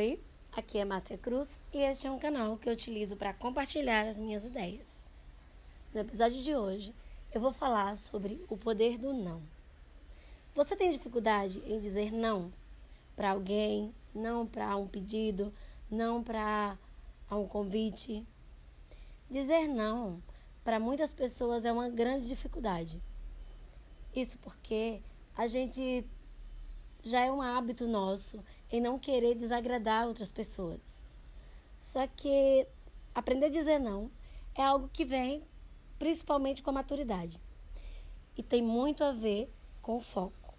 Oi, aqui é Márcia Cruz e este é um canal que eu utilizo para compartilhar as minhas ideias. No episódio de hoje, eu vou falar sobre o poder do não. Você tem dificuldade em dizer não para alguém, não para um pedido, não para um convite? Dizer não para muitas pessoas é uma grande dificuldade. Isso porque a gente já é um hábito nosso em não querer desagradar outras pessoas. Só que aprender a dizer não é algo que vem principalmente com a maturidade. E tem muito a ver com o foco.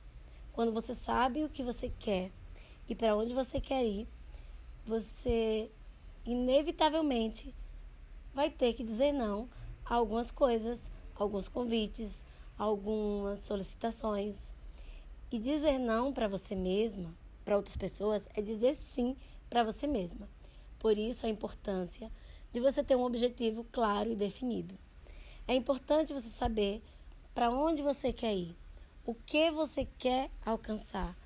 Quando você sabe o que você quer e para onde você quer ir, você inevitavelmente vai ter que dizer não a algumas coisas, alguns convites, algumas solicitações. E dizer não para você mesma, para outras pessoas, é dizer sim para você mesma. Por isso a importância de você ter um objetivo claro e definido. É importante você saber para onde você quer ir, o que você quer alcançar,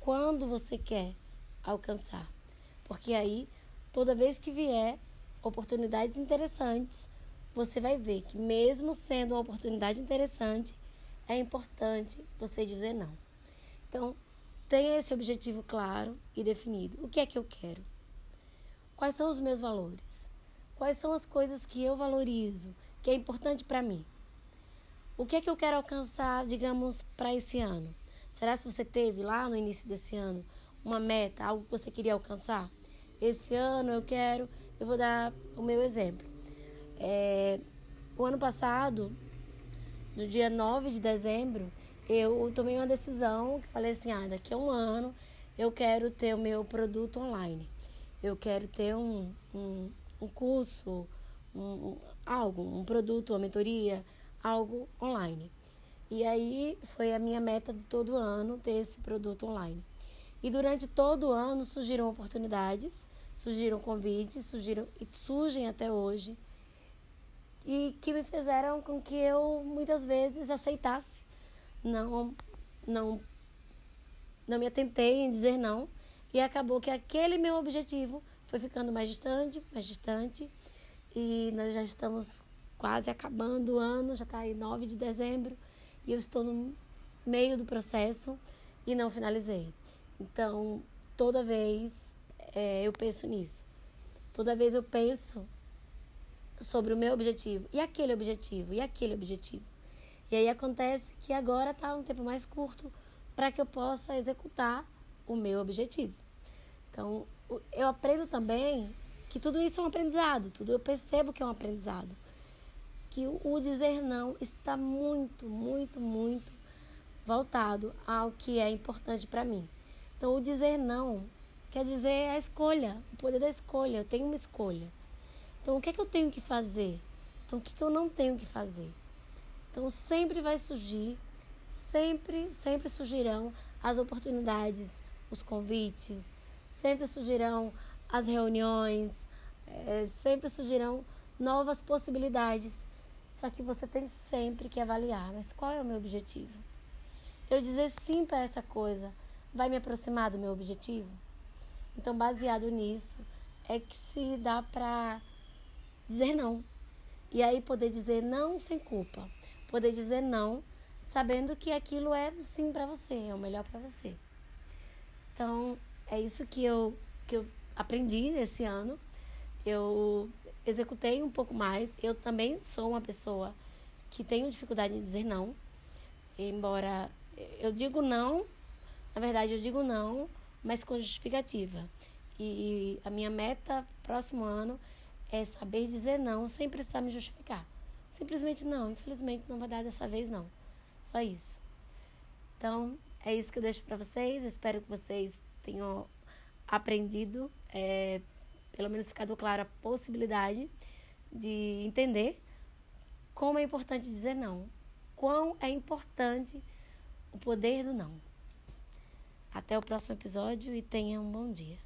quando você quer alcançar. Porque aí, toda vez que vier oportunidades interessantes, você vai ver que, mesmo sendo uma oportunidade interessante, é importante você dizer não. Então, tenha esse objetivo claro e definido. O que é que eu quero? Quais são os meus valores? Quais são as coisas que eu valorizo, que é importante para mim? O que é que eu quero alcançar, digamos, para esse ano? Será que você teve lá no início desse ano uma meta, algo que você queria alcançar? Esse ano eu quero, eu vou dar o meu exemplo. É, o ano passado, no dia 9 de dezembro, eu tomei uma decisão que falei assim, ah, daqui a um ano eu quero ter o meu produto online. Eu quero ter um, um, um curso, um, algo, um produto, uma mentoria, algo online. E aí foi a minha meta de todo ano ter esse produto online. E durante todo o ano surgiram oportunidades, surgiram convites, surgiram e surgem até hoje e que me fizeram com que eu muitas vezes aceitasse. Não não não me atentei em dizer não e acabou que aquele meu objetivo foi ficando mais distante, mais distante e nós já estamos quase acabando o ano, já está aí 9 de dezembro e eu estou no meio do processo e não finalizei. Então, toda vez é, eu penso nisso. Toda vez eu penso sobre o meu objetivo e aquele objetivo e aquele objetivo. E aí acontece que agora está um tempo mais curto para que eu possa executar o meu objetivo. Então, eu aprendo também que tudo isso é um aprendizado, tudo eu percebo que é um aprendizado. Que o dizer não está muito, muito, muito voltado ao que é importante para mim. Então, o dizer não quer dizer a escolha, o poder da escolha. Eu tenho uma escolha. Então, o que é que eu tenho que fazer? Então, o que, é que eu não tenho que fazer? Então, sempre vai surgir, sempre, sempre surgirão as oportunidades, os convites, sempre surgirão as reuniões, é, sempre surgirão novas possibilidades. Só que você tem sempre que avaliar, mas qual é o meu objetivo? Eu dizer sim para essa coisa vai me aproximar do meu objetivo? Então, baseado nisso, é que se dá para dizer não. E aí poder dizer não sem culpa. Poder dizer não sabendo que aquilo é sim para você, é o melhor para você. Então, é isso que eu que eu aprendi nesse ano. Eu executei um pouco mais. Eu também sou uma pessoa que tenho dificuldade em dizer não. Embora eu digo não, na verdade eu digo não, mas com justificativa. E a minha meta próximo ano é saber dizer não sem precisar me justificar. Simplesmente não, infelizmente não vai dar dessa vez não. Só isso. Então, é isso que eu deixo para vocês. espero que vocês tenham aprendido, é, pelo menos ficado claro a possibilidade de entender como é importante dizer não. Quão é importante o poder do não. Até o próximo episódio e tenha um bom dia.